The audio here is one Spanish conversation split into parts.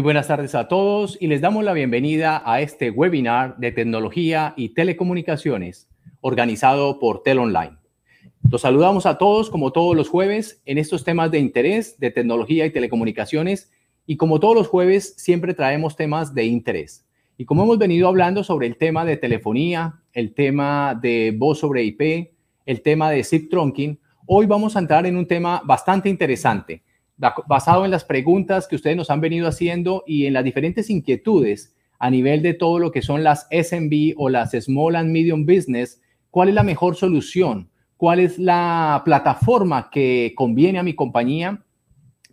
Muy buenas tardes a todos y les damos la bienvenida a este webinar de tecnología y telecomunicaciones organizado por Tel Online. Los saludamos a todos como todos los jueves en estos temas de interés de tecnología y telecomunicaciones y como todos los jueves siempre traemos temas de interés. Y como hemos venido hablando sobre el tema de telefonía, el tema de voz sobre IP, el tema de zip trunking, hoy vamos a entrar en un tema bastante interesante basado en las preguntas que ustedes nos han venido haciendo y en las diferentes inquietudes a nivel de todo lo que son las SMB o las Small and Medium Business, ¿cuál es la mejor solución? ¿Cuál es la plataforma que conviene a mi compañía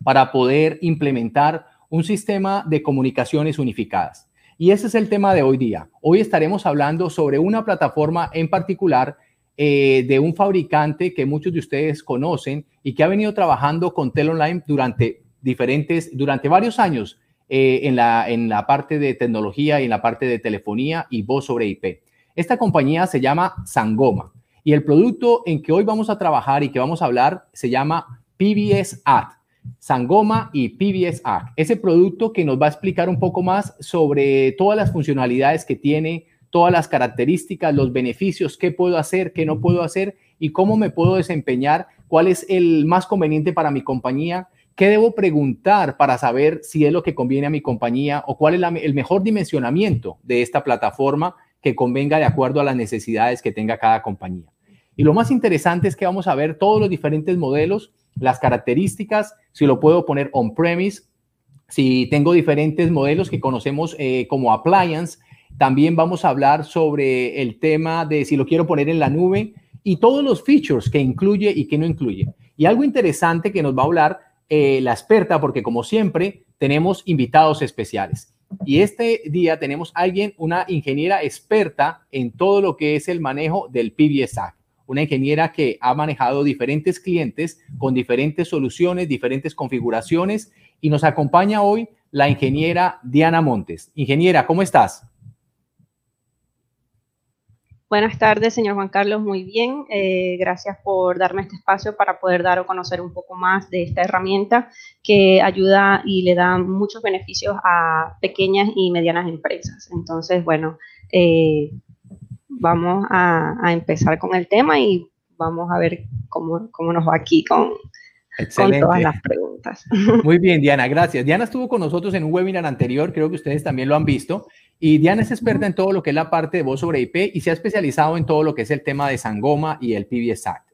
para poder implementar un sistema de comunicaciones unificadas? Y ese es el tema de hoy día. Hoy estaremos hablando sobre una plataforma en particular eh, de un fabricante que muchos de ustedes conocen y que ha venido trabajando con Telonline durante diferentes, durante varios años eh, en, la, en la parte de tecnología y en la parte de telefonía y voz sobre IP. Esta compañía se llama Sangoma y el producto en que hoy vamos a trabajar y que vamos a hablar se llama PBS Ad. Sangoma y PBS Ad. Ese producto que nos va a explicar un poco más sobre todas las funcionalidades que tiene, todas las características, los beneficios, qué puedo hacer, qué no puedo hacer y cómo me puedo desempeñar, cuál es el más conveniente para mi compañía, qué debo preguntar para saber si es lo que conviene a mi compañía o cuál es el mejor dimensionamiento de esta plataforma que convenga de acuerdo a las necesidades que tenga cada compañía. Y lo más interesante es que vamos a ver todos los diferentes modelos, las características, si lo puedo poner on-premise, si tengo diferentes modelos que conocemos eh, como appliance, también vamos a hablar sobre el tema de si lo quiero poner en la nube y todos los features que incluye y que no incluye. Y algo interesante que nos va a hablar eh, la experta, porque como siempre tenemos invitados especiales. Y este día tenemos a alguien, una ingeniera experta en todo lo que es el manejo del PBSAC. Una ingeniera que ha manejado diferentes clientes con diferentes soluciones, diferentes configuraciones. Y nos acompaña hoy la ingeniera Diana Montes. Ingeniera, ¿cómo estás? Buenas tardes, señor Juan Carlos. Muy bien. Eh, gracias por darme este espacio para poder dar a conocer un poco más de esta herramienta que ayuda y le da muchos beneficios a pequeñas y medianas empresas. Entonces, bueno, eh, vamos a, empezar con el tema y vamos a ver cómo, cómo nos va aquí con, con todas las preguntas. Muy bien, Diana, gracias. Diana estuvo con nosotros en un webinar anterior, creo que ustedes también lo han visto, y Diana es experta en todo lo que es la parte de voz sobre IP y se ha especializado en todo lo que es el tema de Sangoma y el PBSAC.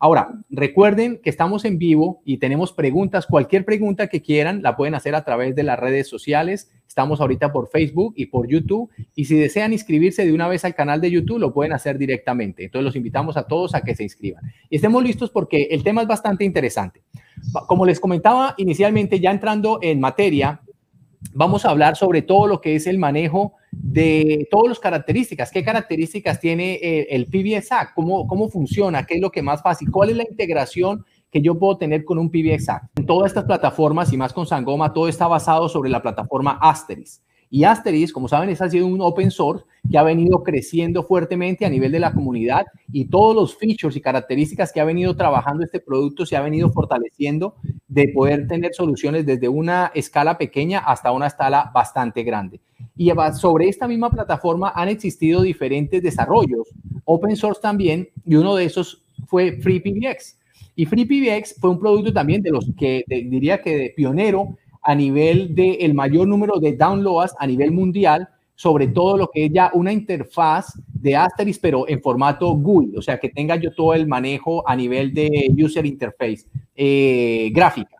Ahora, recuerden que estamos en vivo y tenemos preguntas. Cualquier pregunta que quieran la pueden hacer a través de las redes sociales. Estamos ahorita por Facebook y por YouTube. Y si desean inscribirse de una vez al canal de YouTube, lo pueden hacer directamente. Entonces, los invitamos a todos a que se inscriban. Y estemos listos porque el tema es bastante interesante. Como les comentaba inicialmente, ya entrando en materia, vamos a hablar sobre todo lo que es el manejo de todas las características. ¿Qué características tiene eh, el PBSAC? ¿Cómo, ¿Cómo funciona? ¿Qué es lo que más fácil? ¿Cuál es la integración que yo puedo tener con un PBSAC? En todas estas plataformas y más con Sangoma, todo está basado sobre la plataforma Asteris. Y Asteris, como saben, es ha sido un open source que ha venido creciendo fuertemente a nivel de la comunidad y todos los features y características que ha venido trabajando este producto se ha venido fortaleciendo de poder tener soluciones desde una escala pequeña hasta una escala bastante grande. Y sobre esta misma plataforma han existido diferentes desarrollos, open source también, y uno de esos fue FreePBX. Y FreePBX fue un producto también de los que diría que de pionero a nivel del mayor número de downloads a nivel mundial, sobre todo lo que es ya una interfaz de Asterisk, pero en formato GUI, o sea, que tenga yo todo el manejo a nivel de user interface eh, gráfica.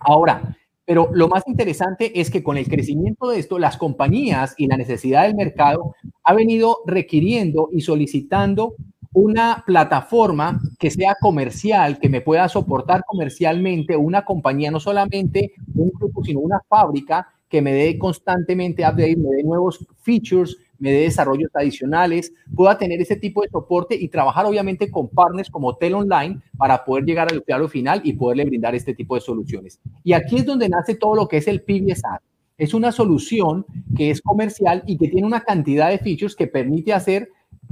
Ahora, pero lo más interesante es que con el crecimiento de esto, las compañías y la necesidad del mercado ha venido requiriendo y solicitando una plataforma que sea comercial, que me pueda soportar comercialmente una compañía, no solamente un grupo, sino una fábrica que me dé constantemente update, me dé nuevos features, me dé desarrollos adicionales, pueda tener ese tipo de soporte y trabajar obviamente con partners como Tel Online para poder llegar al usuario final y poderle brindar este tipo de soluciones. Y aquí es donde nace todo lo que es el PBSAR. Es una solución que es comercial y que tiene una cantidad de features que permite hacer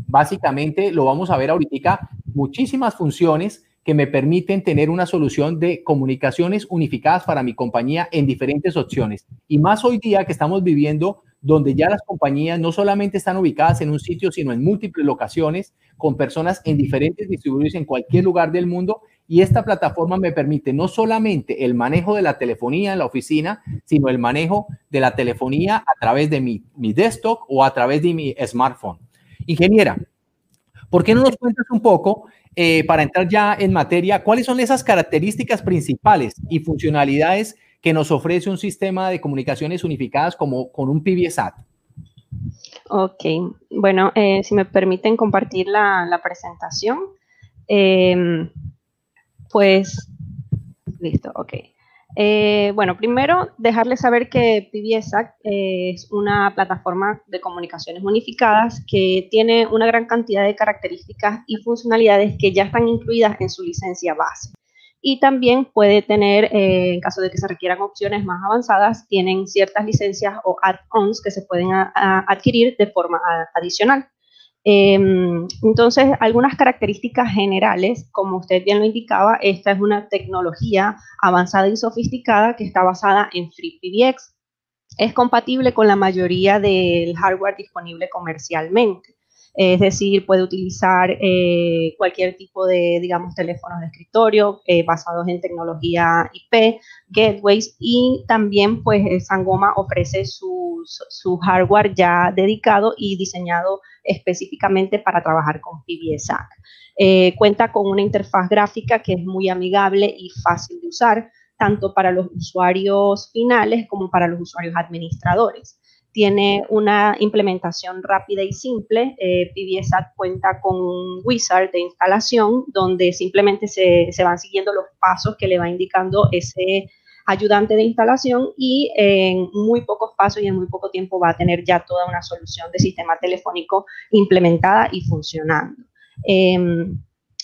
básicamente lo vamos a ver ahorita, muchísimas funciones que me permiten tener una solución de comunicaciones unificadas para mi compañía en diferentes opciones. Y más hoy día que estamos viviendo donde ya las compañías no solamente están ubicadas en un sitio, sino en múltiples locaciones, con personas en diferentes distribuidores en cualquier lugar del mundo. Y esta plataforma me permite no solamente el manejo de la telefonía en la oficina, sino el manejo de la telefonía a través de mi, mi desktop o a través de mi smartphone. Ingeniera, ¿por qué no nos cuentas un poco, eh, para entrar ya en materia, cuáles son esas características principales y funcionalidades que nos ofrece un sistema de comunicaciones unificadas como con un PBSAT? Ok, bueno, eh, si me permiten compartir la, presentación, em, pues, listo, ok. Eh, bueno, primero dejarles saber que PBSAC es una plataforma de comunicaciones unificadas que tiene una gran cantidad de características y funcionalidades que ya están incluidas en su licencia base y también puede tener, eh, en caso de que se requieran opciones más avanzadas, tienen ciertas licencias o add-ons que se pueden adquirir de forma adicional. Em, entonces, algunas características generales, como usted bien lo indicaba, esta es una tecnología avanzada y sofisticada que está basada en FreePBX. Es compatible con la mayoría del hardware disponible comercialmente es decir, puede utilizar eh, cualquier tipo de, digamos, teléfonos de escritorio eh, basados en tecnología IP, gateways y también, pues, Sangoma ofrece su, su hardware ya dedicado y diseñado específicamente para trabajar con PBSAC. Eh, cuenta con una interfaz gráfica que es muy amigable y fácil de usar, tanto para los usuarios finales como para los usuarios administradores tiene una implementación rápida y simple. Eh, PBSAT cuenta con un wizard de instalación donde simplemente se, se, van siguiendo los pasos que le va indicando ese ayudante de instalación y en muy pocos pasos y en muy poco tiempo va a tener ya toda una solución de sistema telefónico implementada y funcionando. Em,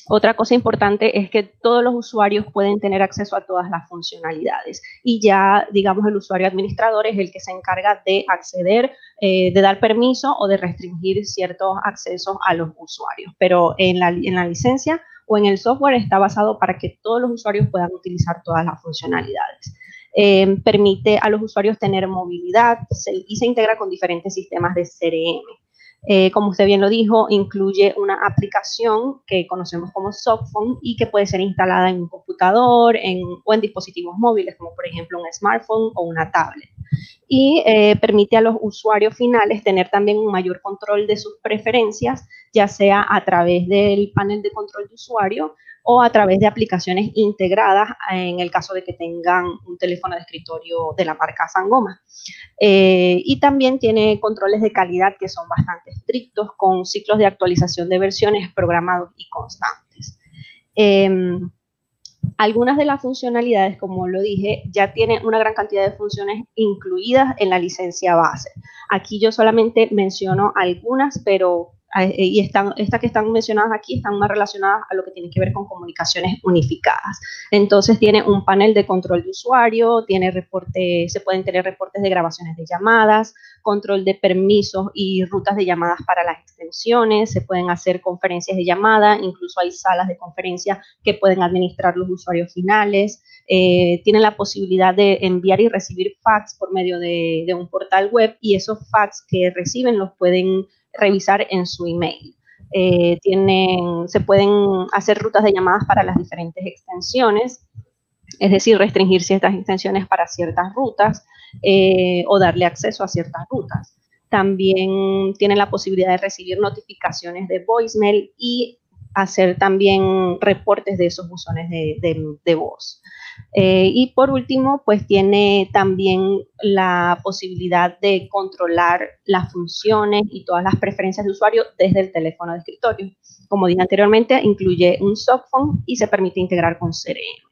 otra cosa importante es que todos los usuarios pueden tener acceso a todas las funcionalidades y ya, digamos, el usuario administrador es el que se encarga de acceder, eh, de dar permiso o de restringir ciertos accesos a los usuarios. Pero en la, en la licencia o en el software está basado para que todos los usuarios puedan utilizar todas las funcionalidades. Eh, permite a los usuarios tener movilidad y se integra con diferentes sistemas de CRM. Eh, como usted bien lo dijo, incluye una aplicación que conocemos como Softphone y que puede ser instalada en un computador o en dispositivos móviles, como por ejemplo un smartphone o una tablet. Y eh, permite a los usuarios finales tener también un mayor control de sus preferencias, ya sea a través del panel de control de usuario o a través de aplicaciones integradas en el caso de que tengan un teléfono de escritorio de la marca Sangoma. Eh, y también tiene controles de calidad que son bastante estrictos con ciclos de actualización de versiones programados y constantes. Em, algunas de las funcionalidades, como lo dije, ya tienen una gran cantidad de funciones incluidas en la licencia base. Aquí yo solamente menciono algunas, pero y están, estas que están mencionadas aquí están más relacionadas a lo que tiene que ver con comunicaciones unificadas. Entonces tiene un panel de control de usuario, tiene reporte, se pueden tener reportes de grabaciones de llamadas, control de permisos y rutas de llamadas para las extensiones, se pueden hacer conferencias de llamada, incluso hay salas de conferencia que pueden administrar los usuarios finales, eh, tienen la posibilidad de enviar y recibir fax por medio de, de un portal web y esos fax que reciben los pueden revisar en su email. Eh, tienen, se pueden hacer rutas de llamadas para las diferentes extensiones, es decir, restringir ciertas extensiones para ciertas rutas eh, o darle acceso a ciertas rutas. También tienen la posibilidad de recibir notificaciones de voicemail y hacer también reportes de esos buzones de voz. Eh, y por último, pues tiene también la posibilidad de controlar las funciones y todas las preferencias de usuario desde el teléfono de escritorio. Como dije anteriormente, incluye un softphone y se permite integrar con CRM.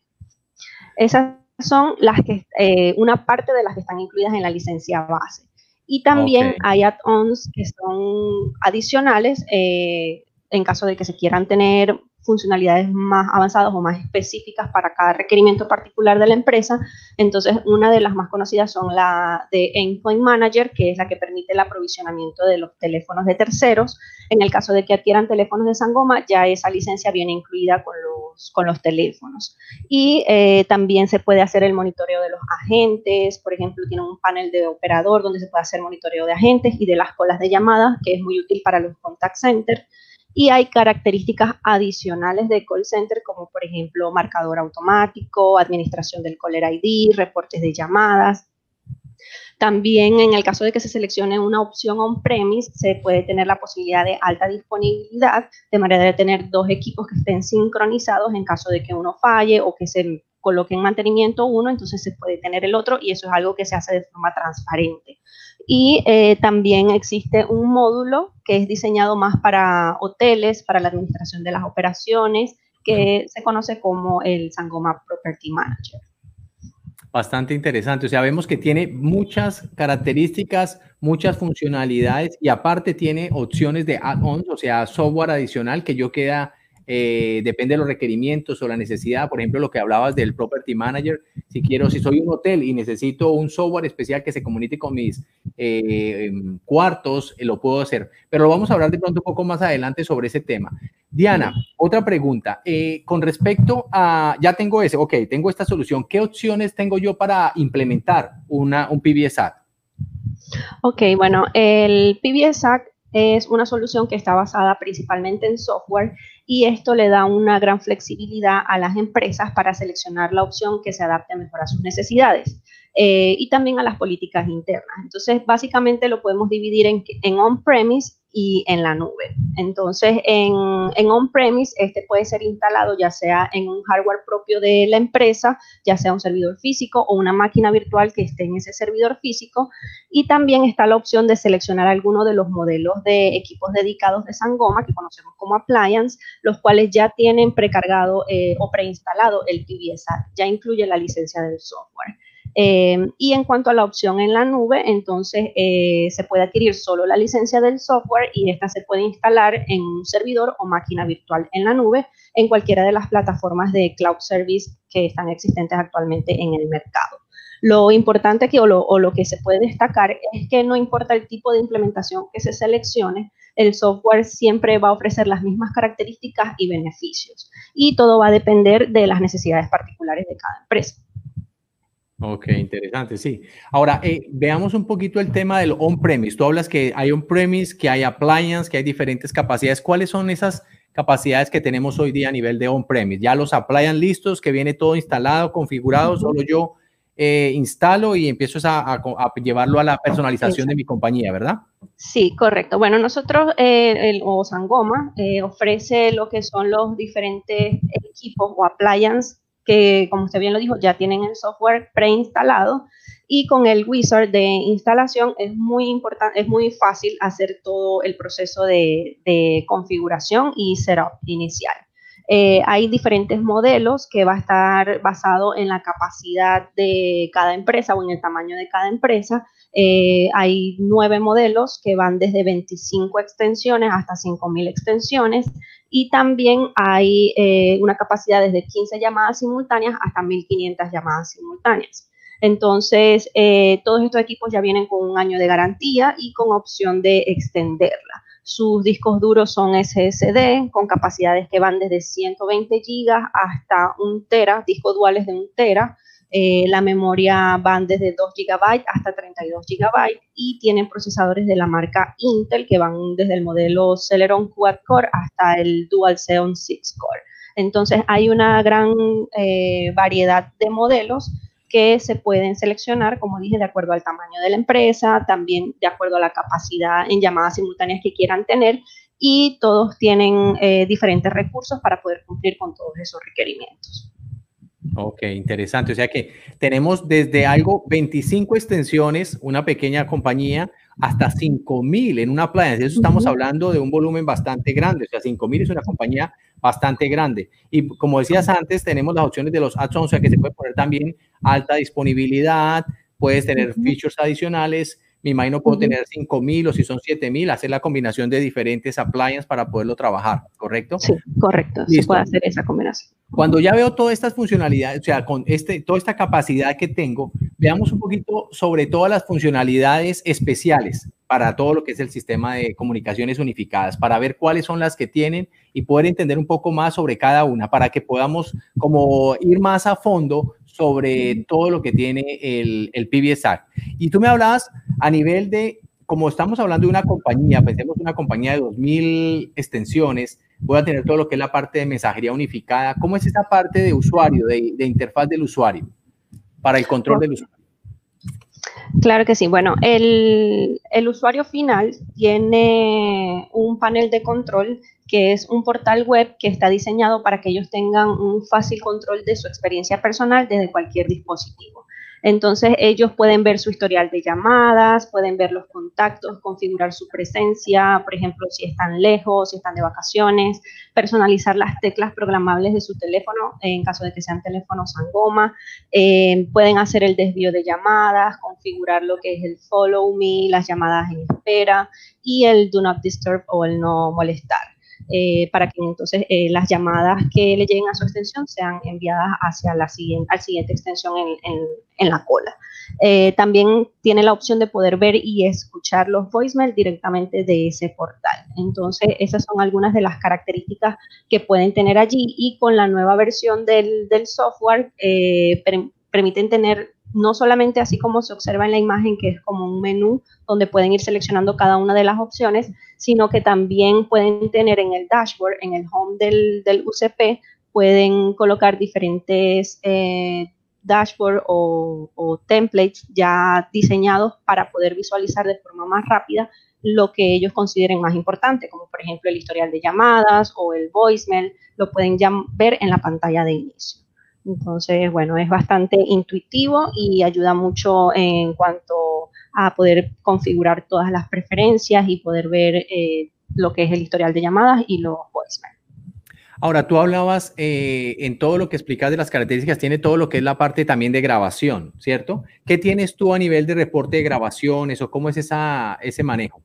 Esas son las que, eh, una parte de las que están incluidas en la licencia base. Y también hay add-ons que son adicionales eh, en caso de que se quieran tener funcionalidades más avanzadas o más específicas para cada requerimiento particular de la empresa. Entonces, una de las más conocidas son la de Endpoint Manager, que es la que permite el aprovisionamiento de los teléfonos de terceros. En el caso de que adquieran teléfonos de Sangoma, ya esa licencia viene incluida con los con los teléfonos. Y eh, también se puede hacer el monitoreo de los agentes, por ejemplo, tiene un panel de operador donde se puede hacer monitoreo de agentes y de las colas de llamadas, que es muy útil para los contact centers. Y hay características adicionales de call center, como por ejemplo marcador automático, administración del caller ID, reportes de llamadas, también en el caso de que se seleccione una opción on-premise, se puede tener la posibilidad de alta disponibilidad, de manera de tener dos equipos que estén sincronizados en caso de que uno falle o que se coloque en mantenimiento uno, entonces se puede tener el otro y eso es algo que se hace de forma transparente. Y eh, también existe un módulo que es diseñado más para hoteles, para la administración de las operaciones, que se conoce como el Sangoma Property Manager bastante interesante. O sea, vemos que tiene muchas características, muchas funcionalidades y aparte tiene opciones de add-ons, o sea, software adicional que yo queda eh, depende de los requerimientos o la necesidad. Por ejemplo, lo que hablabas del Property Manager. Si quiero, si soy un hotel y necesito un software especial que se comunique con mis eh, em, cuartos, eh, lo puedo hacer. Pero lo vamos a hablar de pronto un poco más adelante sobre ese tema. Diana, otra pregunta. con respecto a, ya tengo ese, ok, tengo esta solución. ¿Qué opciones tengo yo para implementar un PBSAT? Ok, bueno, el PBSAT es una solución que está basada principalmente en software y esto le da una gran flexibilidad a las empresas para seleccionar la opción que se adapte mejor a sus necesidades. Eh, y también a las políticas internas. Entonces, básicamente lo podemos dividir en, en on-premise y en la nube. Entonces, en, on-premise, este puede ser instalado ya sea en un hardware propio de la empresa, ya sea un servidor físico o una máquina virtual que esté en ese servidor físico. Y también está la opción de seleccionar alguno de los modelos de equipos dedicados de Sangoma, que conocemos como appliance, los cuales ya tienen precargado eh, o preinstalado el PBSA, ya incluye la licencia del software. Eh, y en cuanto a la opción en la nube, entonces eh, se puede adquirir solo la licencia del software y esta se puede instalar en un servidor o máquina virtual en la nube en cualquiera de las plataformas de cloud service que están existentes actualmente en el mercado. Lo importante aquí o lo, o lo que se puede destacar es que no importa el tipo de implementación que se seleccione, el software siempre va a ofrecer las mismas características y beneficios. Y todo va a depender de las necesidades particulares de cada empresa. Ok, interesante, sí. Ahora, eh, veamos un poquito el tema del on-premise. Tú hablas que hay on-premise, que hay appliance, que hay diferentes capacidades. ¿Cuáles son esas capacidades que tenemos hoy día a nivel de on-premise? Ya los appliance listos, que viene todo instalado, configurado, solo yo eh, instalo y empiezo a, llevarlo a la personalización de mi compañía, ¿verdad? Sí, correcto. Bueno, nosotros, eh, el, o Sangoma, ofrece lo que son los diferentes equipos o appliance que, como usted bien lo dijo, ya tienen el software preinstalado y con el wizard de instalación es muy importante, es muy fácil hacer todo el proceso de, configuración y setup inicial. Eh, hay diferentes modelos que va a estar basado en la capacidad de cada empresa o en el tamaño de cada empresa. Eh, hay nueve modelos que van desde 25 extensiones hasta 5.000 extensiones y también hay eh, una capacidad desde 15 llamadas simultáneas hasta 1500 llamadas simultáneas. Entonces, eh, todos estos equipos ya vienen con un año de garantía y con opción de extenderla. Sus discos duros son SSD con capacidades que van desde 120 GB hasta un tera, discos duales de un tera. Eh, la memoria van desde 2 GB hasta 32 GB y tienen procesadores de la marca Intel que van desde el modelo Celeron Quad Core hasta el Dual Xeon 6 Core. Entonces hay una gran eh, variedad de modelos que se pueden seleccionar, como dije, de acuerdo al tamaño de la empresa, también de acuerdo a la capacidad en llamadas simultáneas que quieran tener y todos tienen eh, diferentes recursos para poder cumplir con todos esos requerimientos. Ok, interesante. O sea que tenemos desde algo 25 extensiones, una pequeña compañía, hasta 5000 en una playa. Eso estamos hablando de un volumen bastante grande. O sea, 5000 es una compañía bastante grande. Y como decías antes, tenemos las opciones de los add-ons, o sea que se puede poner también alta disponibilidad, puedes tener features adicionales me imagino puedo tener 5000 o si son 7000, hacer la combinación de diferentes appliances para poderlo trabajar, ¿correcto? Sí, correcto. Se puede hacer esa combinación. Cuando ya veo todas estas funcionalidades, o sea, con este, toda esta capacidad que tengo, veamos un poquito sobre todas las funcionalidades especiales para todo lo que es el sistema de comunicaciones unificadas, para ver cuáles son las que tienen y poder entender un poco más sobre cada una, para que podamos como ir más a fondo sobre todo lo que tiene el, el PBSAC. Y tú me hablabas a nivel de, como estamos hablando de una compañía, pensemos una compañía de 2.000 extensiones, voy a tener todo lo que es la parte de mensajería unificada. ¿Cómo es esa parte de usuario, de, interfaz del usuario, para el control del usuario? Claro que sí. Bueno, el, el, usuario final tiene un panel de control que es un portal web que está diseñado para que ellos tengan un fácil control de su experiencia personal desde cualquier dispositivo. Entonces ellos pueden ver su historial de llamadas, pueden ver los contactos, configurar su presencia, por ejemplo, si están lejos, si están de vacaciones, personalizar las teclas programables de su teléfono en caso de que sean teléfonos Sangoma, eh, pueden hacer el desvío de llamadas, configurar lo que es el follow me, las llamadas en espera y el do not disturb o el no molestar. Eh, para que entonces eh, las llamadas que le lleguen a su extensión sean enviadas hacia la siguiente, al siguiente extensión en, la cola. Eh, también tiene la opción de poder ver y escuchar los voicemail directamente de ese portal. Entonces, esas son algunas de las características que pueden tener allí y con la nueva versión del, del software permiten tener no solamente así como se observa en la imagen, que es como un menú donde pueden ir seleccionando cada una de las opciones, sino que también pueden tener en el dashboard, en el home del, del UCP, pueden colocar diferentes eh, dashboard o, o, templates ya diseñados para poder visualizar de forma más rápida lo que ellos consideren más importante, como por ejemplo el historial de llamadas o el voicemail, lo pueden ya ver en la pantalla de inicio. Entonces, bueno, es bastante intuitivo y ayuda mucho en cuanto a poder configurar todas las preferencias y poder ver eh, lo que es el historial de llamadas y los voicemail. Ahora, tú hablabas eh, en todo lo que explicas de las características, tiene todo lo que es la parte también de grabación, ¿cierto? ¿Qué tienes tú a nivel de reporte de grabaciones o cómo es esa, ese manejo?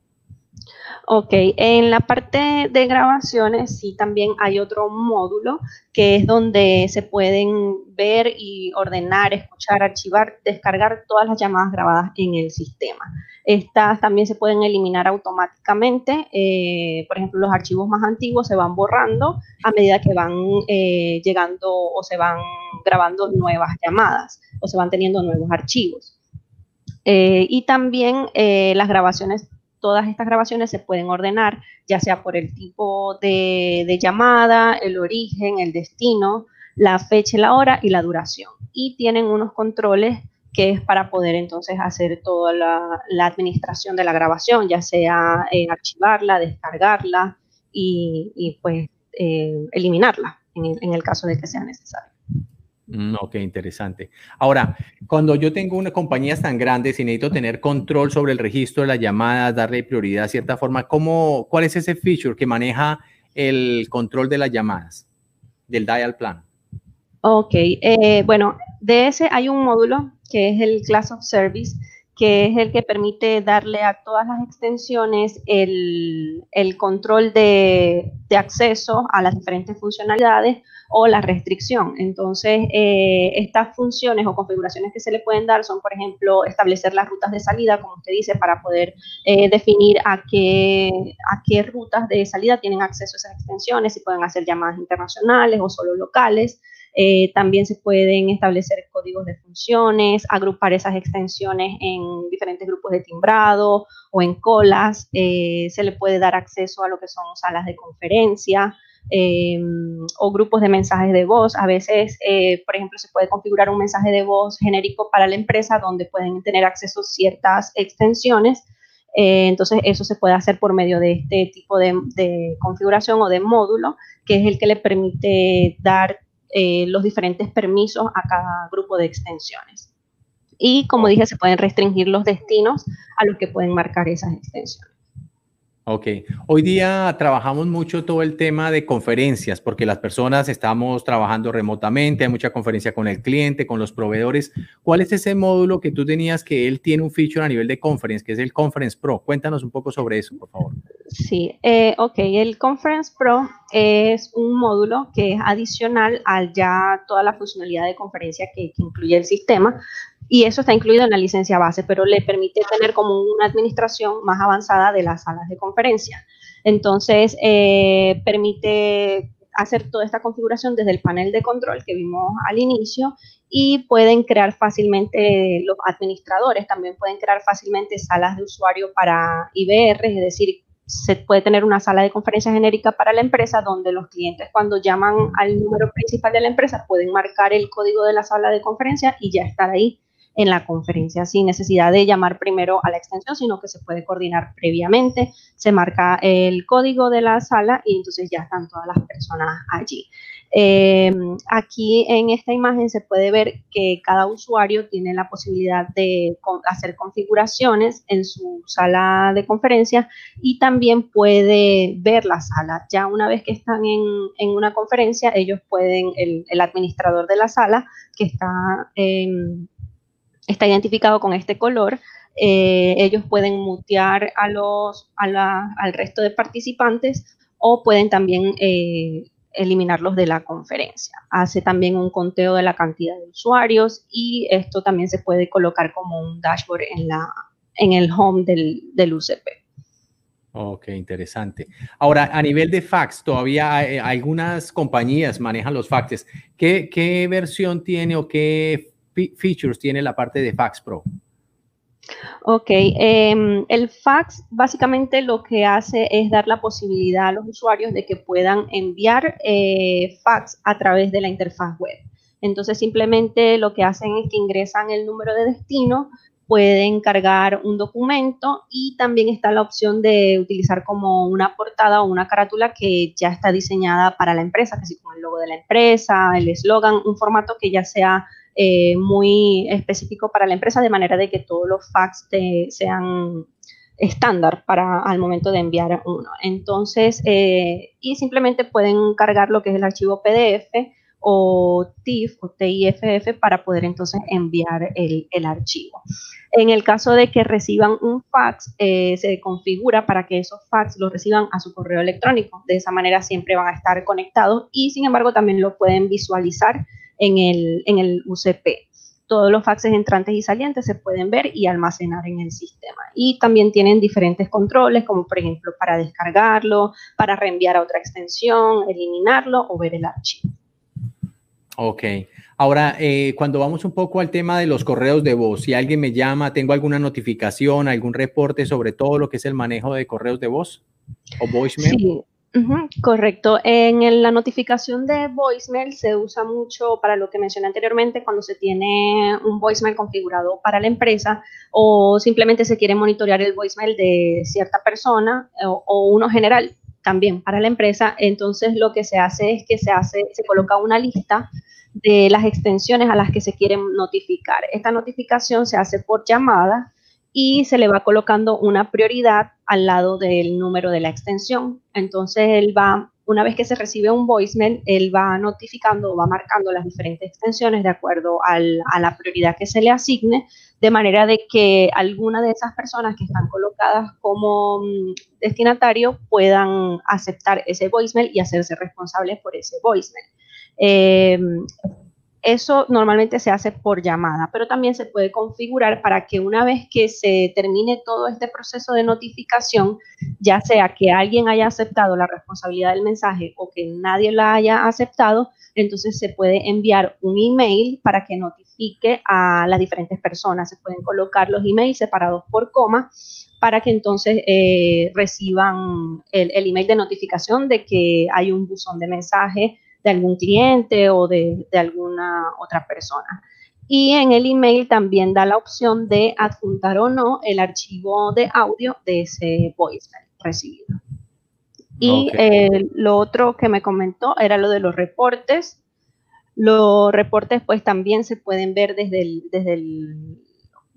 Ok, en la parte de grabaciones sí también hay otro módulo que es donde se pueden ver y ordenar, escuchar, archivar, descargar todas las llamadas grabadas en el sistema. Estas también se pueden eliminar automáticamente. Eh, por ejemplo, los archivos más antiguos se van borrando a medida que van eh, llegando o se van grabando nuevas llamadas o se van teniendo nuevos archivos. Eh, y también las grabaciones todas estas grabaciones se pueden ordenar, ya sea por el tipo de, llamada, el origen, el destino, la fecha, la hora y la duración. Y tienen unos controles que es para poder entonces hacer toda la, administración de la grabación, ya sea archivarla, descargarla y, pues eh, eliminarla en el caso de que sea necesario. Mm, qué interesante. Ahora, cuando yo tengo una compañía tan grande, si necesito tener control sobre el registro de las llamadas, darle prioridad de cierta forma, ¿cómo, ¿cuál es ese feature que maneja el control de las llamadas del dial plan? Ok, eh, bueno, de ese hay un módulo que es el Class of Service, que es el que permite darle a todas las extensiones el, control de acceso a las diferentes funcionalidades o la restricción. Entonces, eh, estas funciones o configuraciones que se le pueden dar son, por ejemplo, establecer las rutas de salida, como usted dice, para poder eh, definir a qué, a qué rutas de salida tienen acceso esas extensiones, si pueden hacer llamadas internacionales o solo locales. Eh, también se pueden establecer códigos de funciones, agrupar esas extensiones en diferentes grupos de timbrado o en colas. se le puede dar acceso a lo que son salas de conferencia. Em, o grupos de mensajes de voz. A veces, eh, por ejemplo, se puede configurar un mensaje de voz genérico para la empresa donde pueden tener acceso a ciertas extensiones. Eh, entonces, eso se puede hacer por medio de este tipo de, configuración o de módulo, que es el que le permite dar eh, los diferentes permisos a cada grupo de extensiones. Y como dije, se pueden restringir los destinos a los que pueden marcar esas extensiones. Ok. Hoy día trabajamos mucho todo el tema de conferencias, porque las personas estamos trabajando remotamente, hay mucha conferencia con el cliente, con los proveedores. ¿Cuál es ese módulo que tú tenías que él tiene un feature a nivel de conference, que es el Conference Pro? Cuéntanos un poco sobre eso, por favor. Sí, eh, ok. El Conference Pro es un módulo que es adicional a ya toda la funcionalidad de conferencia que incluye el sistema, y eso está incluido en la licencia base, pero le permite tener como una administración más avanzada de las salas de conferencia. Entonces, eh, permite hacer toda esta configuración desde el panel de control que vimos al inicio y pueden crear fácilmente los administradores, también pueden crear fácilmente salas de usuario para IBR, es decir, se puede tener una sala de conferencia genérica para la empresa donde los clientes cuando llaman al número principal de la empresa pueden marcar el código de la sala de conferencia y ya estar ahí en la conferencia sin necesidad de llamar primero a la extensión, sino que se puede coordinar previamente, se marca el código de la sala y entonces ya están todas las personas allí. Eh, aquí en esta imagen se puede ver que cada usuario tiene la posibilidad de hacer configuraciones en su sala de conferencia y también puede ver la sala. Ya una vez que están en, una conferencia, ellos pueden, el, el, administrador de la sala que está en está identificado con este color, eh, ellos pueden mutear a los, al resto de participantes o pueden también eh, eliminarlos de la conferencia. Hace también un conteo de la cantidad de usuarios y esto también se puede colocar como un dashboard en, la, en el home del, del UCP. Ok, interesante. Ahora, a nivel de fax, todavía eh, algunas compañías manejan los faxes. ¿Qué, ¿Qué, versión tiene o qué features tiene la parte de Fax Pro? Ok, em, el fax básicamente lo que hace es dar la posibilidad a los usuarios de que puedan enviar eh, fax a través de la interfaz web. Entonces simplemente lo que hacen es que ingresan el número de destino, pueden cargar un documento y también está la opción de utilizar como una portada o una carátula que ya está diseñada para la empresa, así como el logo de la empresa, el eslogan, un formato que ya sea eh, muy específico para la empresa, de manera de que todos los fax sean estándar para al momento de enviar uno. Entonces, eh, y simplemente pueden cargar lo que es el archivo PDF o TIFF o TIFF para poder entonces enviar el, archivo. En el caso de que reciban un fax, eh, se configura para que esos fax los reciban a su correo electrónico. De esa manera siempre van a estar conectados y sin embargo también lo pueden visualizar en el, en el UCP. Todos los faxes entrantes y salientes se pueden ver y almacenar en el sistema. Y también tienen diferentes controles, como por ejemplo para descargarlo, para reenviar a otra extensión, eliminarlo o ver el archivo. Ok. Ahora, eh, cuando vamos un poco al tema de los correos de voz, si alguien me llama, tengo alguna notificación, algún reporte sobre todo lo que es el manejo de correos de voz o voicemail. Sí, correcto. En la notificación de voicemail se usa mucho para lo que mencioné anteriormente, cuando se tiene un voicemail configurado para la empresa o simplemente se quiere monitorear el voicemail de cierta persona eh, o, uno general también para la empresa. Entonces lo que se hace es que se hace, se coloca una lista de las extensiones a las que se quieren notificar. Esta notificación se hace por llamada y se le va colocando una prioridad al lado del número de la extensión. Entonces él va, una vez que se recibe un voicemail, él va notificando o va marcando las diferentes extensiones de acuerdo a la prioridad que se le asigne, de manera de que alguna de esas personas que están colocadas como mm, destinatario puedan aceptar ese voicemail y hacerse responsables por ese voicemail. Eh, eso normalmente se hace por llamada, pero también se puede configurar para que una vez que se termine todo este proceso de notificación, ya sea que alguien haya aceptado la responsabilidad del mensaje o que nadie la haya aceptado, entonces se puede enviar un email para que notifique a las diferentes personas. Se pueden colocar los emails separados por coma para que entonces eh, reciban el, el email de notificación de que hay un buzón de mensaje de algún cliente o de, alguna otra persona. Y en el email también da la opción de adjuntar o no el archivo de audio de ese voicemail recibido. Y eh, lo otro que me comentó era lo de los reportes. Los reportes pues también se pueden ver desde el, desde el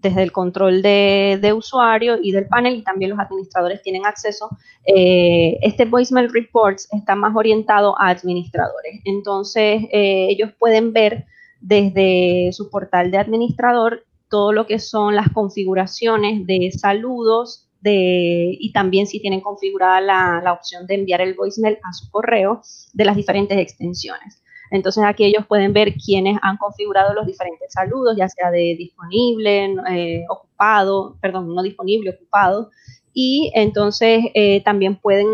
desde el control de, usuario y del panel y también los administradores tienen acceso. Eh, este voicemail reports está más orientado a administradores. Entonces, eh, ellos pueden ver desde su portal de administrador todo lo que son las configuraciones de saludos de, y también si tienen configurada la, la opción de enviar el voicemail a su correo de las diferentes extensiones. Entonces aquí ellos pueden ver quiénes han configurado los diferentes saludos, ya sea de disponible, eh, ocupado, perdón, no disponible, ocupado. Y entonces eh, también pueden,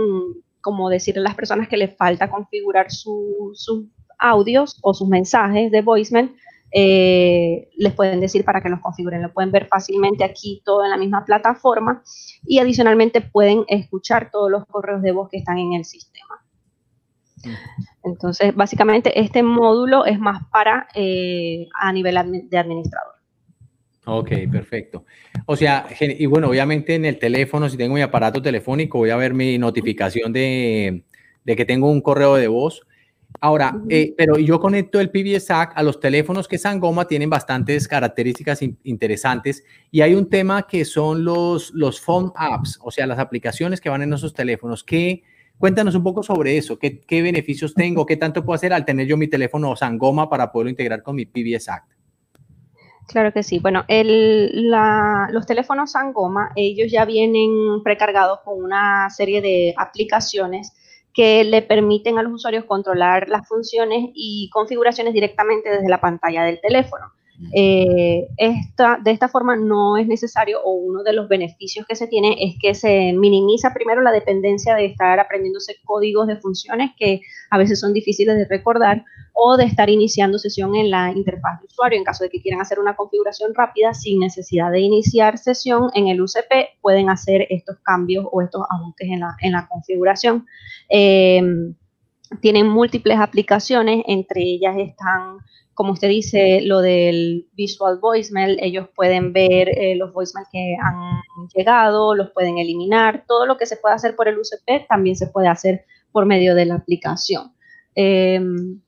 como decirle a las personas que les falta configurar sus audios o sus mensajes de voicemail, eh, les pueden decir para que los configuren. Lo pueden ver fácilmente aquí todo en la misma plataforma y adicionalmente pueden escuchar todos los correos de voz que están en el sistema. Entonces, básicamente este módulo es más para eh, a nivel de administrador. Ok, perfecto. O sea, y bueno, obviamente en el teléfono, si tengo mi aparato telefónico, voy a ver mi notificación de, que tengo un correo de voz. Ahora, eh, pero yo conecto el PBSAC a los teléfonos que Sangoma tienen bastantes características interesantes y hay un tema que son los, los phone apps, o sea, las aplicaciones que van en esos teléfonos que Cuéntanos un poco sobre eso, ¿Qué, beneficios tengo, qué tanto puedo hacer al tener yo mi teléfono Sangoma para poderlo integrar con mi PBS Act. Claro que sí. Bueno, los teléfonos Sangoma, ellos ya vienen precargados con una serie de aplicaciones que le permiten a los usuarios controlar las funciones y configuraciones directamente desde la pantalla del teléfono. Eh, esta, de esta forma no es necesario o uno de los beneficios que se tiene es que se minimiza primero la dependencia de estar aprendiéndose códigos de funciones que a veces son difíciles de recordar o de estar iniciando sesión en la interfaz de usuario. En caso de que quieran hacer una configuración rápida sin necesidad de iniciar sesión en el UCP, pueden hacer estos cambios o estos ajustes en la, en la configuración. Eh, tienen múltiples aplicaciones, entre ellas están como usted dice, lo del visual voicemail, ellos pueden ver eh, los voicemail que han llegado, los pueden eliminar, todo lo que se puede hacer por el UCP también se puede hacer por medio de la aplicación. Em,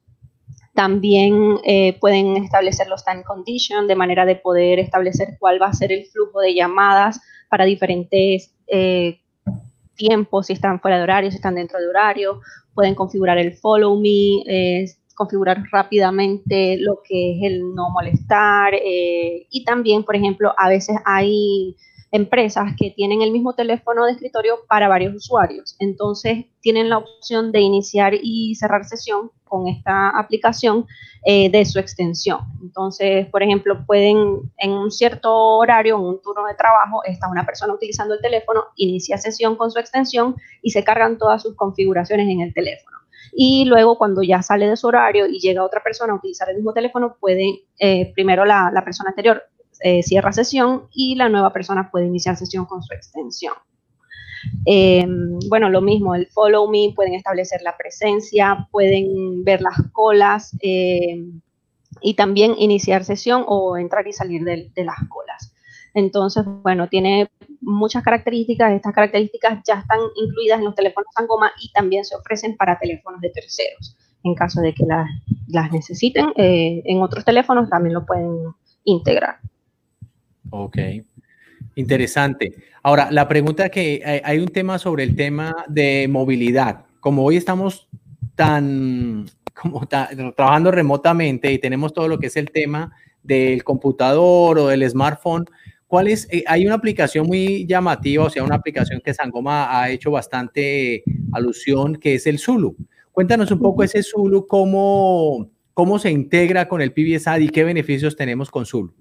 también eh, pueden establecer los time conditions de manera de poder establecer cuál va a ser el flujo de llamadas para diferentes eh, tiempos, si están fuera de horario, si están dentro de horario. Pueden configurar el follow me, configurar rápidamente lo que es el no molestar eh, y también, por ejemplo, a veces hay empresas que tienen el mismo teléfono de escritorio para varios usuarios. Entonces, tienen la opción de iniciar y cerrar sesión con esta aplicación eh, de su extensión. Entonces, por ejemplo, pueden en un cierto horario, en un turno de trabajo, está una persona utilizando el teléfono, inicia sesión con su extensión y se cargan todas sus configuraciones en el teléfono y luego cuando ya sale de su horario y llega otra persona a utilizar el mismo teléfono, puede, eh, primero la, persona anterior eh, cierra sesión y la nueva persona puede iniciar sesión con su extensión. Eh, bueno, lo mismo, el follow me, pueden establecer la presencia, pueden ver las colas y también iniciar sesión o entrar y salir de las colas. Entonces, bueno, tiene muchas características. Estas características ya están incluidas en los teléfonos Sangoma y también se ofrecen para teléfonos de terceros. En caso de que las, necesiten, eh, en otros teléfonos también lo pueden integrar. Ok. Interesante. Ahora, la pregunta que hay, hay un tema sobre el tema de movilidad. Como hoy estamos tan, como trabajando remotamente y tenemos todo lo que es el tema del computador o del smartphone, ¿Cuál es? Eh, hay una aplicación muy llamativa, o sea, una aplicación que Sangoma ha hecho bastante alusión, que es el Zulu. Cuéntanos un poco ese Zulu, cómo, cómo se integra con el PBSAD y qué beneficios tenemos con Zulu.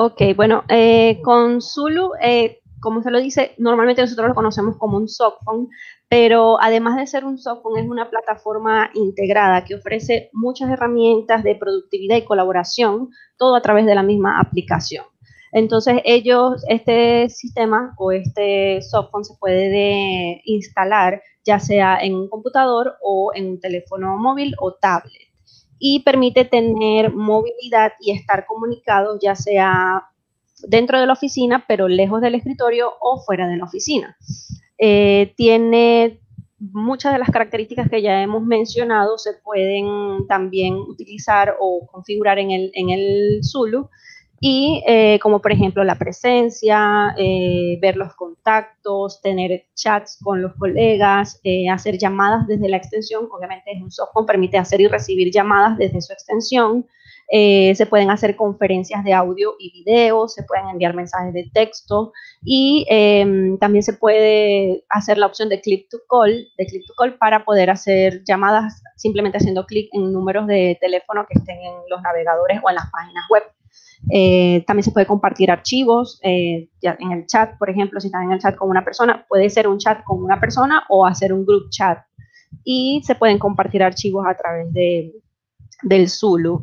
Ok, bueno, eh, con Zulu, eh, como se lo dice, normalmente nosotros lo conocemos como un softphone, pero además de ser un softphone, es una plataforma integrada que ofrece muchas herramientas de productividad y colaboración, todo a través de la misma aplicación. Entonces ellos, este sistema o este software se puede instalar ya sea en un computador o en un teléfono móvil o tablet y permite tener movilidad y estar comunicado ya sea dentro de la oficina pero lejos del escritorio o fuera de la oficina. Eh, tiene muchas de las características que ya hemos mencionado se pueden también utilizar o configurar en el, en el Zulu y eh, como por ejemplo la presencia, eh, ver los contactos, tener chats con los colegas, eh, hacer llamadas desde la extensión, obviamente es un software, permite hacer y recibir llamadas desde su extensión, se pueden hacer conferencias de audio y video, se pueden enviar mensajes de texto y em, también se puede hacer la opción de click to call, de click to call para poder hacer llamadas simplemente haciendo clic en números de teléfono que estén en los navegadores o en las páginas web. Eh, también se puede compartir archivos eh, en el chat, por ejemplo, si están en el chat con una persona, puede ser un chat con una persona o hacer un group chat. Y se pueden compartir archivos a través de, del Zulu.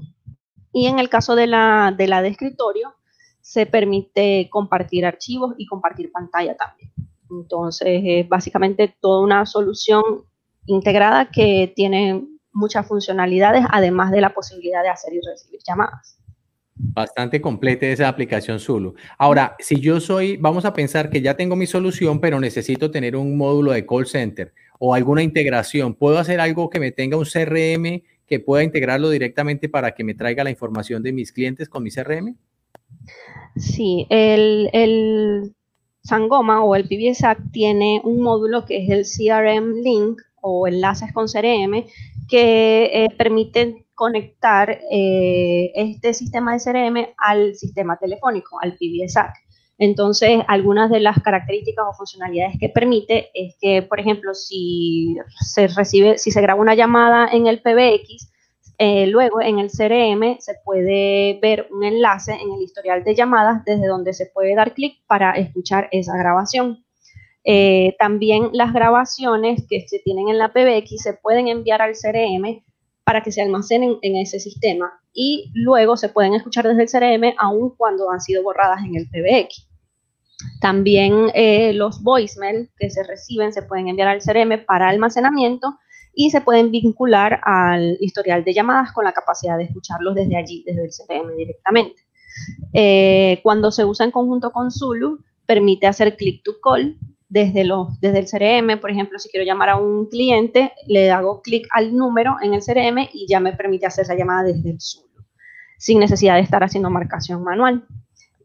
Y en el caso de la de, la de escritorio, se permite compartir archivos y compartir pantalla también. Entonces, es básicamente toda una solución integrada que tiene muchas funcionalidades, además de la posibilidad de hacer y recibir llamadas. Bastante completa esa aplicación Zulu. Ahora, si yo soy, vamos a pensar que ya tengo mi solución, pero necesito tener un módulo de call center o alguna integración. ¿Puedo hacer algo que me tenga un CRM que pueda integrarlo directamente para que me traiga la información de mis clientes con mi CRM? Sí, el, el Sangoma o el PBSAC tiene un módulo que es el CRM Link o enlaces con CRM que eh, permiten conectar eh, este sistema de CRM al sistema telefónico, al PBSAC. Entonces, algunas de las características o funcionalidades que permite es que, por ejemplo, si se recibe, si se graba una llamada en el PBX, eh, luego en el CRM se puede ver un enlace en el historial de llamadas desde donde se puede dar clic para escuchar esa grabación. Eh, también las grabaciones que se tienen en la PBX se pueden enviar al CRM para que se almacenen en ese sistema y luego se pueden escuchar desde el CRM aun cuando han sido borradas en el PBX. También eh, los voicemail que se reciben se pueden enviar al CRM para almacenamiento y se pueden vincular al historial de llamadas con la capacidad de escucharlos desde allí, desde el CRM directamente. Eh, cuando se usa en conjunto con Zulu, permite hacer click to call, desde, los, desde el CRM, por ejemplo, si quiero llamar a un cliente, le hago clic al número en el CRM y ya me permite hacer esa llamada desde el Zulu, sin necesidad de estar haciendo marcación manual.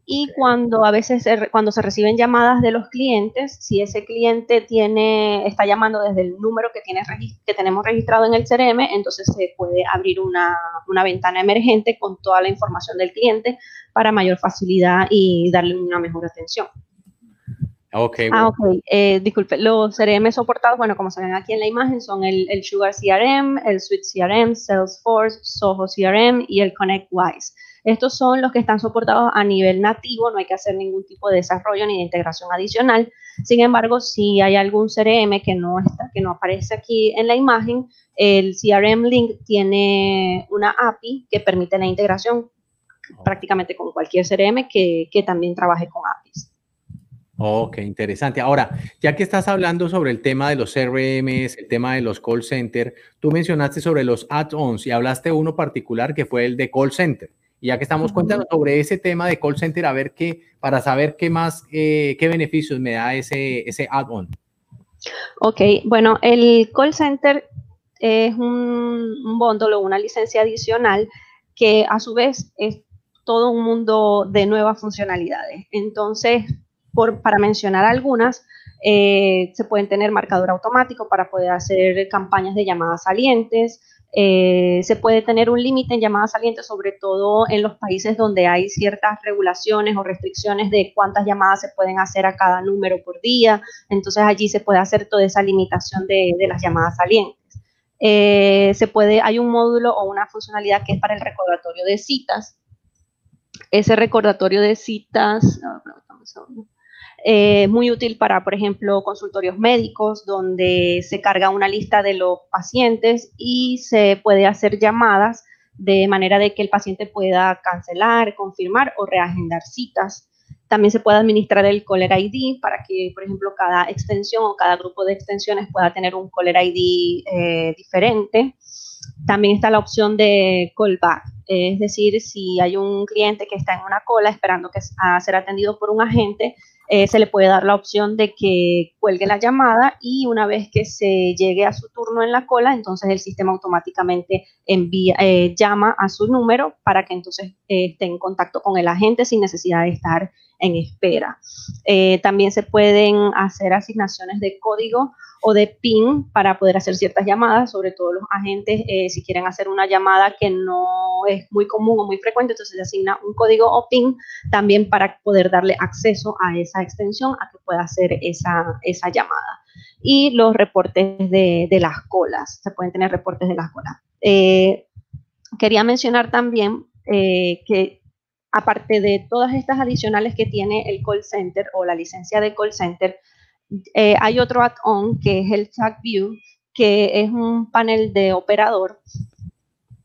Y cuando a veces cuando se reciben llamadas de los clientes, si ese cliente tiene, está llamando desde el número que, tiene, que tenemos registrado en el CRM, entonces se puede abrir una, una ventana emergente con toda la información del cliente para mayor facilidad y darle una mejor atención. Okay, Ah, ok. Eh, disculpe, los CRM soportados, bueno, como se ven aquí en la imagen, son el, Sugar CRM, el Suite CRM, Salesforce, Soho CRM y el ConnectWise. Estos son los que están soportados a nivel nativo, no hay que hacer ningún tipo de desarrollo ni de integración adicional. Sin embargo, si hay algún CRM que no, está, que no aparece aquí en la imagen, el CRM Link tiene una API que permite la integración prácticamente con cualquier CRM que, que también trabaje con APIs. Ok, interesante. Ahora, ya que estás hablando sobre el tema de los CRMs, el tema de los call center, tú mencionaste sobre los add-ons y hablaste uno particular que fue el de call center. Y ya que estamos contando sobre ese tema de call center, a ver qué, para saber qué más, eh, qué beneficios me da ese, ese add-on. Ok, bueno, el call center es un, un o una licencia adicional que a su vez es todo un mundo de nuevas funcionalidades. Entonces, para mencionar algunas, eh, se pueden tener marcador automático para poder hacer campañas de llamadas salientes. Eh, se puede tener un límite en llamadas salientes, sobre todo en los países donde hay ciertas regulaciones o restricciones de cuántas llamadas se pueden hacer a cada número por día. Entonces allí se puede hacer toda esa limitación de, las llamadas salientes. Eh, se puede, hay un módulo o una funcionalidad que es para el recordatorio de citas. Ese recordatorio de citas, eh, muy útil para, por ejemplo, consultorios médicos, donde se carga una lista de los pacientes y se puede hacer llamadas de manera de que el paciente pueda cancelar, confirmar o reagendar citas. También se puede administrar el Caller ID para que, por ejemplo, cada extensión o cada grupo de extensiones pueda tener un Caller ID eh, diferente. También está la opción de callback, es decir, si hay un cliente que está en una cola esperando que a ser atendido por un agente, eh, se le puede dar la opción de que cuelgue la llamada y una vez que se llegue a su turno en la cola, entonces el sistema automáticamente envía, eh, llama a su número para que entonces eh, esté en contacto con el agente sin necesidad de estar en espera. también se pueden hacer asignaciones de código o de PIN para poder hacer ciertas llamadas, sobre todo los agentes, eh, si quieren hacer una llamada que no es muy común o muy frecuente, entonces se asigna un código o PIN también para poder darle acceso a esa extensión a que pueda hacer esa, esa llamada. Y los reportes de, de, las colas, se pueden tener reportes de las colas. Eh, quería mencionar también eh, que aparte de todas estas adicionales que tiene el call center o la licencia de call center, eh, hay otro add-on que es el Chat View, que es un panel de operador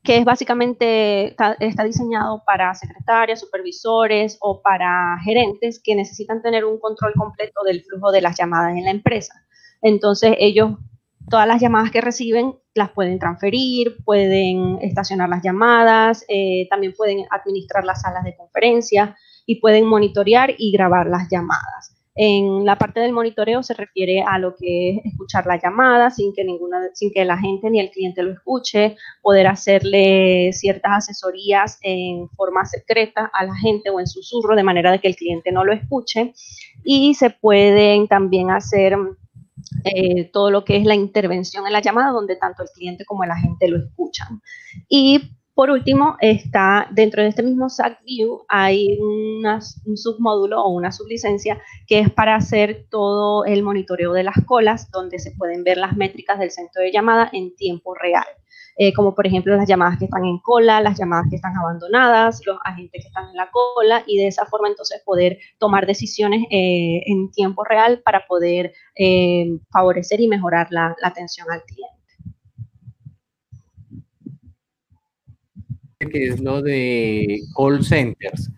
que es básicamente, está, diseñado para secretarias, supervisores o para gerentes que necesitan tener un control completo del flujo de las llamadas en la empresa. Entonces ellos, todas las llamadas que reciben, las pueden transferir, pueden estacionar las llamadas, eh, también pueden administrar las salas de conferencia y pueden monitorear y grabar las llamadas. En la parte del monitoreo se refiere a lo que es escuchar la llamada sin que, ninguna, sin que la gente ni el cliente lo escuche, poder hacerle ciertas asesorías en forma secreta a la gente o en susurro de manera de que el cliente no lo escuche. Y se pueden también hacer eh, todo lo que es la intervención en la llamada, donde tanto el cliente como el agente lo escuchan. Y por último, está dentro de este mismo SAC View hay un submódulo o una sublicencia que es para hacer todo el monitoreo de las colas, donde se pueden ver las métricas del centro de llamada en tiempo real. Eh, como por ejemplo las llamadas que están en cola, las llamadas que están abandonadas, los agentes que están en la cola y de esa forma entonces poder tomar decisiones eh, en tiempo real para poder eh, favorecer y mejorar la atención al cliente. que es lo de call centers.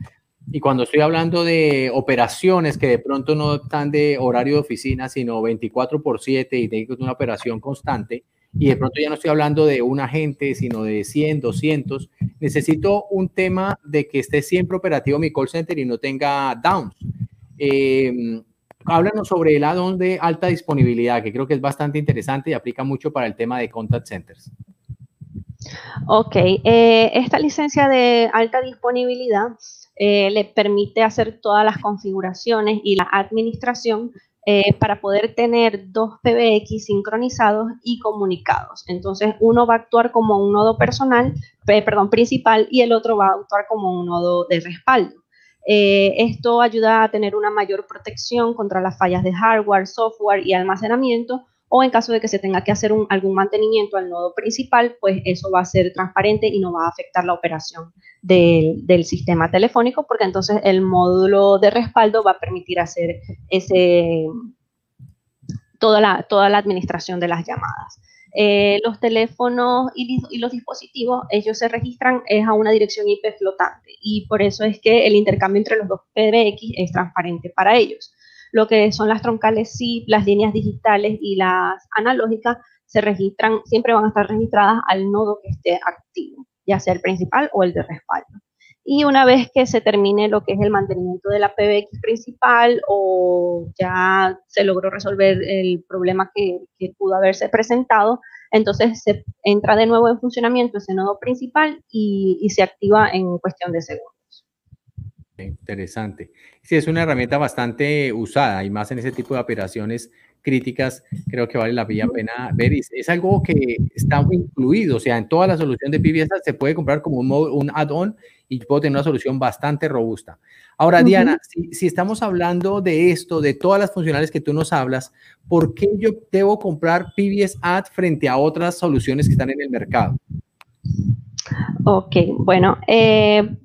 Y cuando estoy hablando de operaciones que de pronto no están de horario de oficina, sino 24 por 7 y tengo una operación constante, y de pronto ya no estoy hablando de un agente, sino de 100, 200, necesito un tema de que esté siempre operativo mi call center y no tenga downs. Eh, háblanos sobre el add-on de alta disponibilidad, que creo que es bastante interesante y aplica mucho para el tema de contact centers. Ok, eh, esta licencia de alta disponibilidad eh, le permite hacer todas las configuraciones y la administración eh, para poder tener dos PBX sincronizados y comunicados. Entonces, uno va a actuar como un nodo personal, perdón, principal y el otro va a actuar como un nodo de respaldo. esto ayuda a tener una mayor protección contra las fallas de hardware, software y almacenamiento, o en caso de que se tenga que hacer algún mantenimiento al nodo principal, pues eso va a ser transparente y no va a afectar la operación del, sistema telefónico, porque entonces el módulo de respaldo va a permitir hacer ese, toda, la, administración de las llamadas. Eh, los teléfonos y, y, los dispositivos, ellos se registran es a una dirección IP flotante y por eso es que el intercambio entre los dos PBX es transparente para ellos lo que son las troncales SIP, las líneas digitales y las analógicas se registran, siempre van a estar registradas al nodo que esté activo, ya sea el principal o el de respaldo. Y una vez que se termine lo que es el mantenimiento de la PBX principal o ya se logró resolver el problema que, pudo haberse presentado, entonces se entra de nuevo en funcionamiento ese nodo principal y se activa en cuestión de segundos. Interesante. Sí, es una herramienta bastante usada y más en ese tipo de operaciones críticas, creo que vale la pena ver. Es algo que está incluido, o sea, en toda la solución de PBS se puede comprar como un, un add-on y puedo tener una solución bastante robusta. Ahora, Diana, si, si, estamos hablando de esto, de todas las funcionalidades que tú nos hablas, ¿por qué yo debo comprar PBS Ad frente a otras soluciones que están en el mercado? Ok, bueno, eh,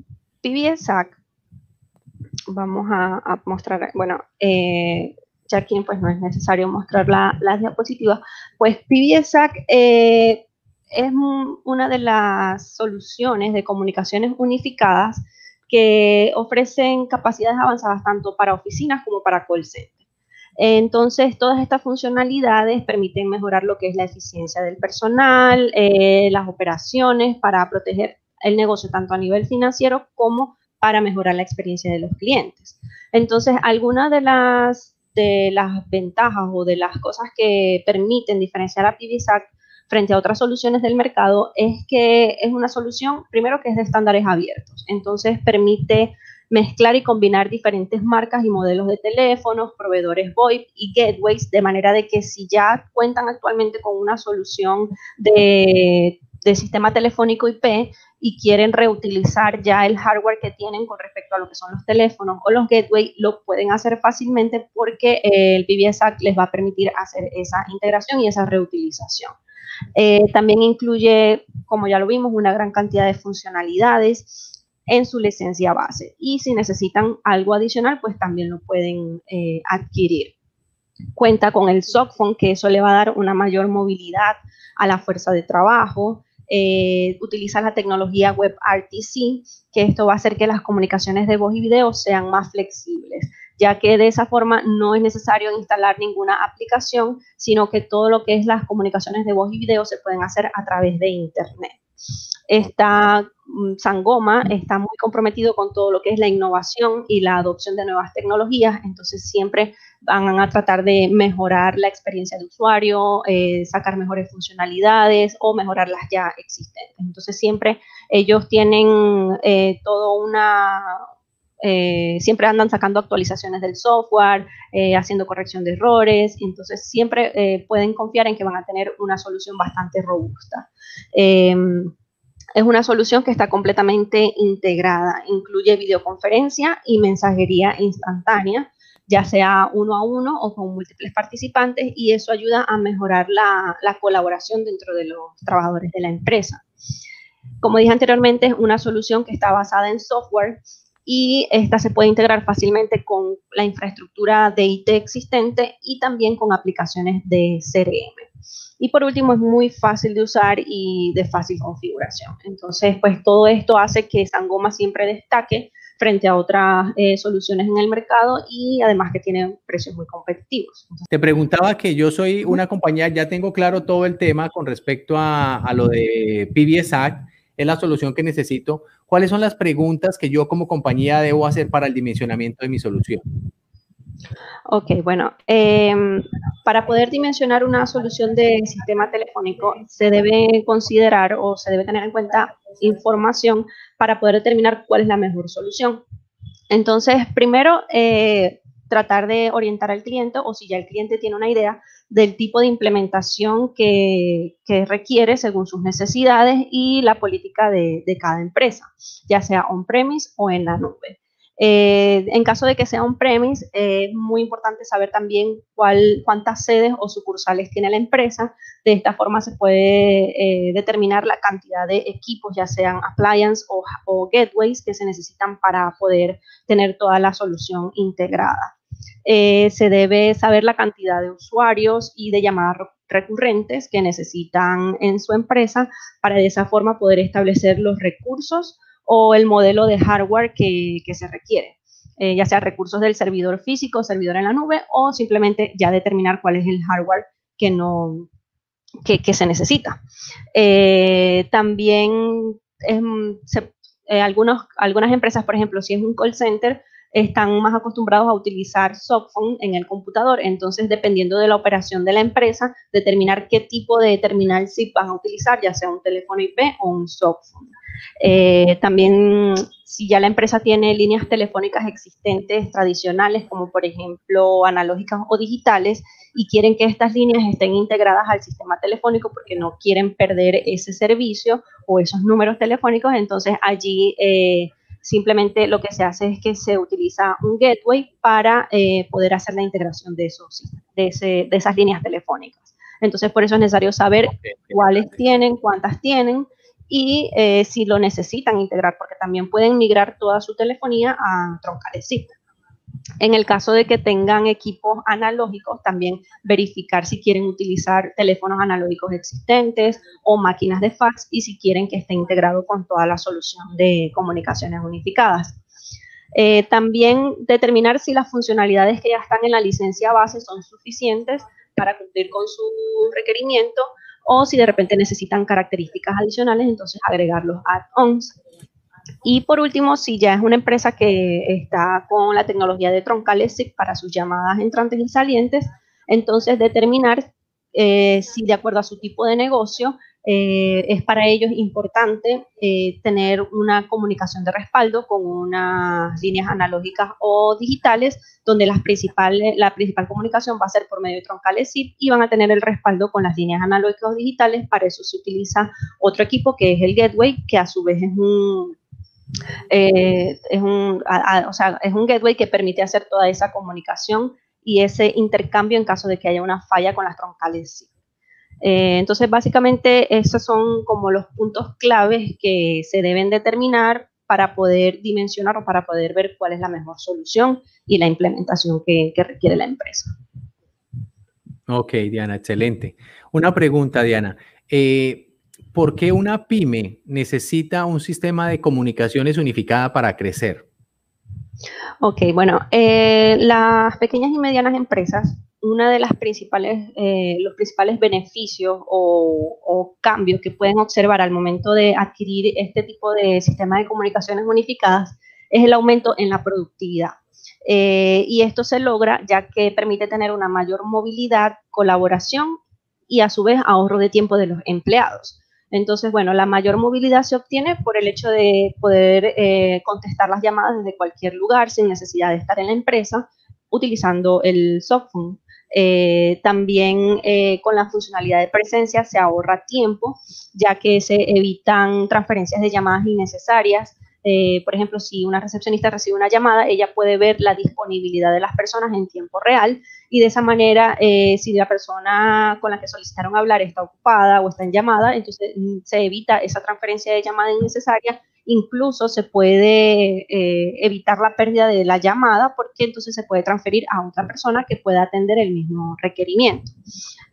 PBS Ad vamos a, mostrar, bueno, eh, ya aquí pues no es necesario mostrar la, las diapositivas, pues PBSAC eh, es una de las soluciones de comunicaciones unificadas que ofrecen capacidades avanzadas tanto para oficinas como para call center. Entonces, todas estas funcionalidades permiten mejorar lo que es la eficiencia del personal, eh, las operaciones para proteger el negocio tanto a nivel financiero como para mejorar la experiencia de los clientes. Entonces, algunas de las, de las ventajas o de las cosas que permiten diferenciar a PBSAC frente a otras soluciones del mercado es que es una solución, primero que es de estándares abiertos, entonces permite mezclar y combinar diferentes marcas y modelos de teléfonos, proveedores VoIP y gateways, de manera de que si ya cuentan actualmente con una solución de, sistema telefónico IP y quieren reutilizar ya el hardware que tienen con respecto a lo que son los teléfonos o los gateways, lo pueden hacer fácilmente porque el PBS les va a permitir hacer esa integración y esa reutilización. Eh, también incluye, como ya lo vimos, una gran cantidad de funcionalidades en su licencia base. Y si necesitan algo adicional, pues también lo pueden eh, adquirir. Cuenta con el SOCFON, que eso le va a dar una mayor movilidad a la fuerza de trabajo. Eh, utiliza la tecnología WebRTC, que esto va a hacer que las comunicaciones de voz y video sean más flexibles, ya que de esa forma no es necesario instalar ninguna aplicación, sino que todo lo que es las comunicaciones de voz y video se pueden hacer a través de Internet. Está mm, Sangoma está muy comprometido con todo lo que es la innovación y la adopción de nuevas tecnologías, entonces siempre van a tratar de mejorar la experiencia de usuario, eh, sacar mejores funcionalidades o mejorar las ya existentes. Entonces siempre ellos tienen eh, todo una, eh, siempre andan sacando actualizaciones del software, haciendo corrección de errores, entonces siempre pueden confiar en que van a tener una solución bastante robusta. Es una solución que está completamente integrada, incluye videoconferencia y mensajería instantánea, ya sea uno a uno o con múltiples participantes, y eso ayuda a mejorar la, colaboración dentro de los trabajadores de la empresa. Como dije anteriormente, es una solución que está basada en software y esta se puede integrar fácilmente con la infraestructura de IT existente y también con aplicaciones de CRM. Y por último, es muy fácil de usar y de fácil configuración. Entonces, pues todo esto hace que Sangoma siempre destaque frente a otras eh, soluciones en el mercado y además que tiene precios muy competitivos. Te preguntaba que yo soy una compañía, ya tengo claro todo el tema con respecto a, a lo de PBSAC, es la solución que necesito. ¿Cuáles son las preguntas que yo como compañía debo hacer para el dimensionamiento de mi solución? Ok, bueno, em, para poder dimensionar una solución de sistema telefónico se debe considerar o se debe tener en cuenta información para poder determinar cuál es la mejor solución. Entonces, primero, eh, tratar de orientar al cliente o si ya el cliente tiene una idea del tipo de implementación que, requiere según sus necesidades y la política de cada empresa, ya sea on-premise o en la nube. Eh, en caso de que sea un premise, es muy importante saber también cuál, cuántas sedes o sucursales tiene la empresa. De esta forma se puede eh, determinar la cantidad de equipos, ya sean appliance o, o, gateways, que se necesitan para poder tener toda la solución integrada. Eh, se debe saber la cantidad de usuarios y de llamadas recurrentes que necesitan en su empresa para de esa forma poder establecer los recursos o el modelo de hardware que, se requiere, eh, ya sea recursos del servidor físico, servidor en la nube o simplemente ya determinar cuál es el hardware que, no, que, se necesita. Eh, también eh, algunos, algunas empresas, por ejemplo, si es un call center, están más acostumbrados a utilizar softphone en el computador. Entonces, dependiendo de la operación de la empresa, determinar qué tipo de terminal SIP van a utilizar, ya sea un teléfono IP o un softphone. Eh, también, si ya la empresa tiene líneas telefónicas existentes tradicionales, como por ejemplo analógicas o digitales, y quieren que estas líneas estén integradas al sistema telefónico porque no quieren perder ese servicio o esos números telefónicos, entonces allí eh, simplemente lo que se hace es que se utiliza un gateway para eh, poder hacer la integración de, esos, de, de esas líneas telefónicas. Entonces, por eso es necesario saber cuáles tienen, cuántas tienen, y eh, si lo necesitan integrar, porque también pueden migrar toda su telefonía a troncales SIP. En el caso de que tengan equipos analógicos, también verificar si quieren utilizar teléfonos analógicos existentes o máquinas de fax y si quieren que esté integrado con toda la solución de comunicaciones unificadas. Eh, también determinar si las funcionalidades que ya están en la licencia base son suficientes para cumplir con su requerimiento o si de repente necesitan características adicionales, entonces agregar los add-ons. Y por último, si ya es una empresa que está con la tecnología de troncales para sus llamadas entrantes y salientes, entonces determinar eh, si de acuerdo a su tipo de negocio eh, es para ellos importante eh, tener una comunicación de respaldo con unas líneas analógicas o digitales, donde las principales, la principal comunicación va a ser por medio de troncales SIP y van a tener el respaldo con las líneas analógicas o digitales. Para eso se utiliza otro equipo que es el Gateway, que a su vez es un, eh, es, un, o sea, es un gateway que permite hacer toda esa comunicación y ese intercambio en caso de que haya una falla con las troncales SIP. Eh, entonces, básicamente, esos son como los puntos claves que se deben determinar para poder dimensionar o para poder ver cuál es la mejor solución y la implementación que, requiere la empresa. Ok, Diana, excelente. Una pregunta, Diana. Eh, ¿Por qué una pyme necesita un sistema de comunicaciones unificada para crecer? Ok, bueno, eh, las pequeñas y medianas empresas una de las principales, eh, los principales beneficios o, cambios que pueden observar al momento de adquirir este tipo de sistemas de comunicaciones unificadas es el aumento en la productividad. Eh, y esto se logra ya que permite tener una mayor movilidad, colaboración y a su vez ahorro de tiempo de los empleados. Entonces, bueno, la mayor movilidad se obtiene por el hecho de poder eh, contestar las llamadas desde cualquier lugar sin necesidad de estar en la empresa utilizando el softphone. Eh, también eh, con la funcionalidad de presencia se ahorra tiempo, ya que se evitan transferencias de llamadas innecesarias. Eh, por ejemplo, si una recepcionista recibe una llamada, ella puede ver la disponibilidad de las personas en tiempo real y de esa manera, si la persona con la que solicitaron hablar está ocupada o está en llamada, entonces mm, se evita esa transferencia de llamada innecesaria incluso se puede eh, evitar la pérdida de la llamada porque entonces se puede transferir a otra persona que pueda atender el mismo requerimiento.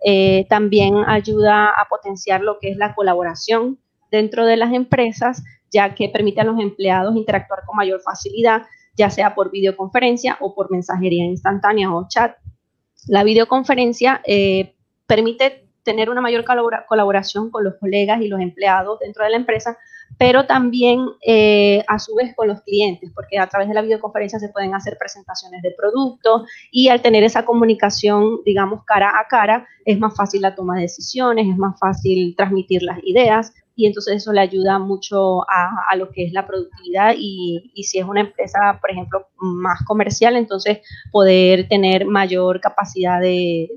Eh, también ayuda a potenciar lo que es la colaboración dentro de las empresas, ya que permite a los empleados interactuar con mayor facilidad, ya sea por videoconferencia o por mensajería instantánea o chat. La videoconferencia eh, permite tener una mayor colaboración con los colegas y los empleados dentro de la empresa, pero también eh, a su vez con los clientes, porque a través de la videoconferencia se pueden hacer presentaciones de productos y al tener esa comunicación, digamos, cara a cara, es más fácil la toma de decisiones, es más fácil transmitir las ideas y entonces eso le ayuda mucho a, lo que es la productividad y, si es una empresa, por ejemplo, más comercial, entonces poder tener mayor capacidad de,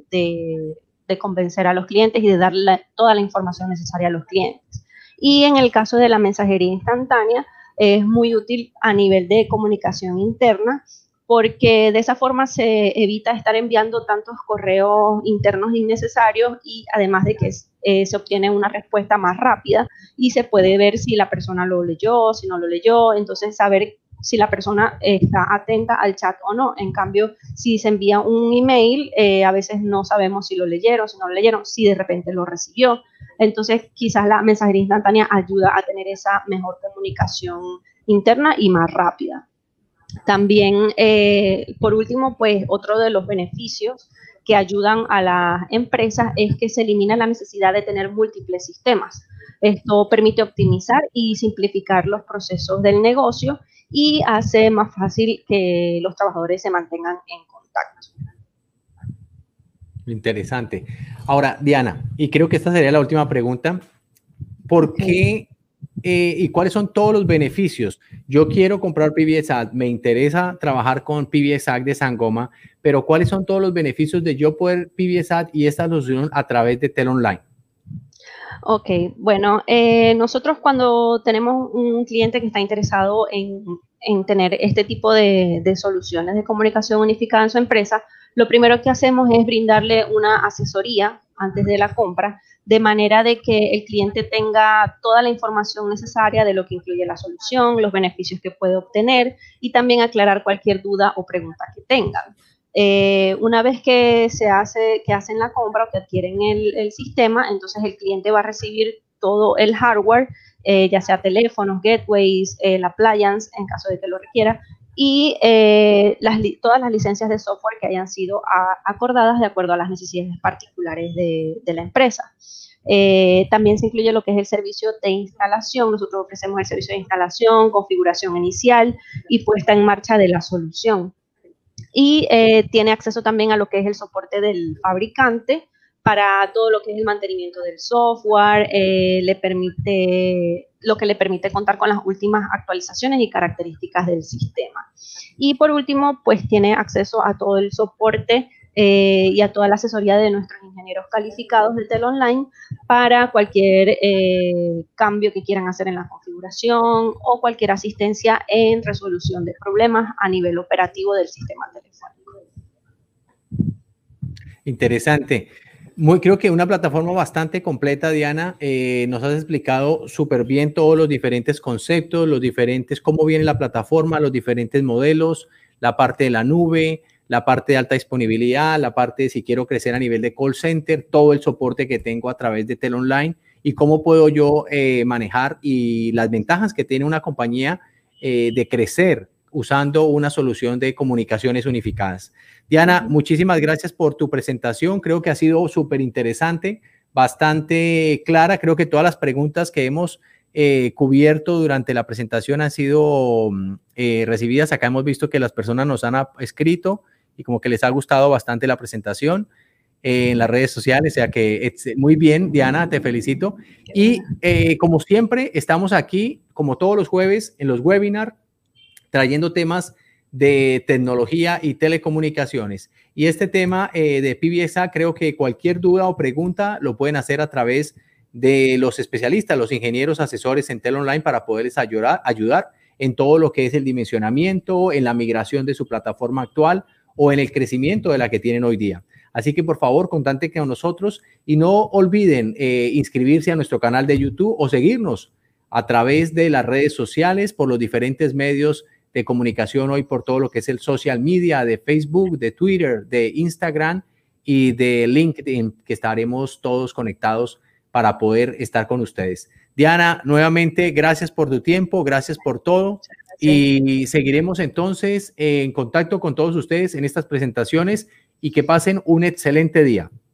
de convencer a los clientes y de darle toda la información necesaria a los clientes. Y en el caso de la mensajería instantánea, es muy útil a nivel de comunicación interna porque de esa forma se evita estar enviando tantos correos internos innecesarios y además de que eh, se obtiene una respuesta más rápida y se puede ver si la persona lo leyó, si no lo leyó, entonces saber si la persona está atenta al chat o no. En cambio, si se envía un email, eh, a veces no sabemos si lo leyeron, si no lo leyeron, si de repente lo recibió. Entonces, quizás la mensajería instantánea ayuda a tener esa mejor comunicación interna y más rápida. También, eh, por último, pues otro de los beneficios que ayudan a las empresas es que se elimina la necesidad de tener múltiples sistemas. Esto permite optimizar y simplificar los procesos del negocio y hace más fácil que los trabajadores se mantengan en. Interesante. Ahora, Diana, y creo que esta sería la última pregunta. ¿Por qué eh, y cuáles son todos los beneficios? Yo quiero comprar PBSAD, me interesa trabajar con PBSAD de Sangoma, pero ¿cuáles son todos los beneficios de yo poder PBSAD y esta solución a través de Tel Online? Ok, bueno, eh, nosotros cuando tenemos un cliente que está interesado en, tener este tipo de, soluciones de comunicación unificada en su empresa, lo primero que hacemos es brindarle una asesoría antes de la compra, de manera de que el cliente tenga toda la información necesaria de lo que incluye la solución, los beneficios que puede obtener y también aclarar cualquier duda o pregunta que tengan. Eh, una vez que se hace, que hacen la compra o que adquieren el, sistema, entonces el cliente va a recibir todo el hardware, eh, ya sea teléfonos, gateways, el appliance, en caso de que lo requiera, y eh, todas las licencias de software que hayan sido acordadas de acuerdo a las necesidades particulares de, la empresa. Eh, también se incluye lo que es el servicio de instalación. Nosotros ofrecemos el servicio de instalación, configuración inicial y puesta en marcha de la solución. Y eh, tiene acceso también a lo que es el soporte del fabricante para todo lo que es el mantenimiento del software, eh, le permite, lo que le permite contar con las últimas actualizaciones y características del sistema. Y por último, pues tiene acceso a todo el soporte eh, y a toda la asesoría de nuestros ingenieros calificados de Tel Online para cualquier eh, cambio que quieran hacer en la configuración o cualquier asistencia en resolución de problemas a nivel operativo del sistema telefónico. Interesante. Muy, creo que una plataforma bastante completa, Diana. Eh, nos has explicado súper bien todos los diferentes conceptos, los diferentes, cómo viene la plataforma, los diferentes modelos, la parte de la nube, la parte de alta disponibilidad, la parte de si quiero crecer a nivel de call center, todo el soporte que tengo a través de Tel Online y cómo puedo yo eh, manejar y las ventajas que tiene una compañía eh, de crecer usando una solución de comunicaciones unificadas. Diana, muchísimas gracias por tu presentación. Creo que ha sido súper interesante, bastante clara. Creo que todas las preguntas que hemos eh, cubierto durante la presentación han sido mm, eh, recibidas. Acá hemos visto que las personas nos han escrito y como que les ha gustado bastante la presentación eh, en las redes sociales. O sea que muy bien, Diana, te felicito. Y como siempre, estamos aquí, como todos los jueves, en los webinars trayendo temas de tecnología y telecomunicaciones. Y este tema eh, de PBSA, creo que cualquier duda o pregunta lo pueden hacer a través de los especialistas, los ingenieros asesores en Tel Online para poderles ayudar, ayudar en todo lo que es el dimensionamiento, en la migración de su plataforma actual o en el crecimiento de la que tienen hoy día. Así que por favor, contacten con nosotros y no olviden eh, inscribirse a nuestro canal de YouTube o seguirnos a través de las redes sociales por los diferentes medios de comunicación hoy por todo lo que es el social media de Facebook, de Twitter, de Instagram y de LinkedIn, que estaremos todos conectados para poder estar con ustedes. Diana, nuevamente, gracias por tu tiempo, gracias por todo y seguiremos entonces en contacto con todos ustedes en estas presentaciones y que pasen un excelente día.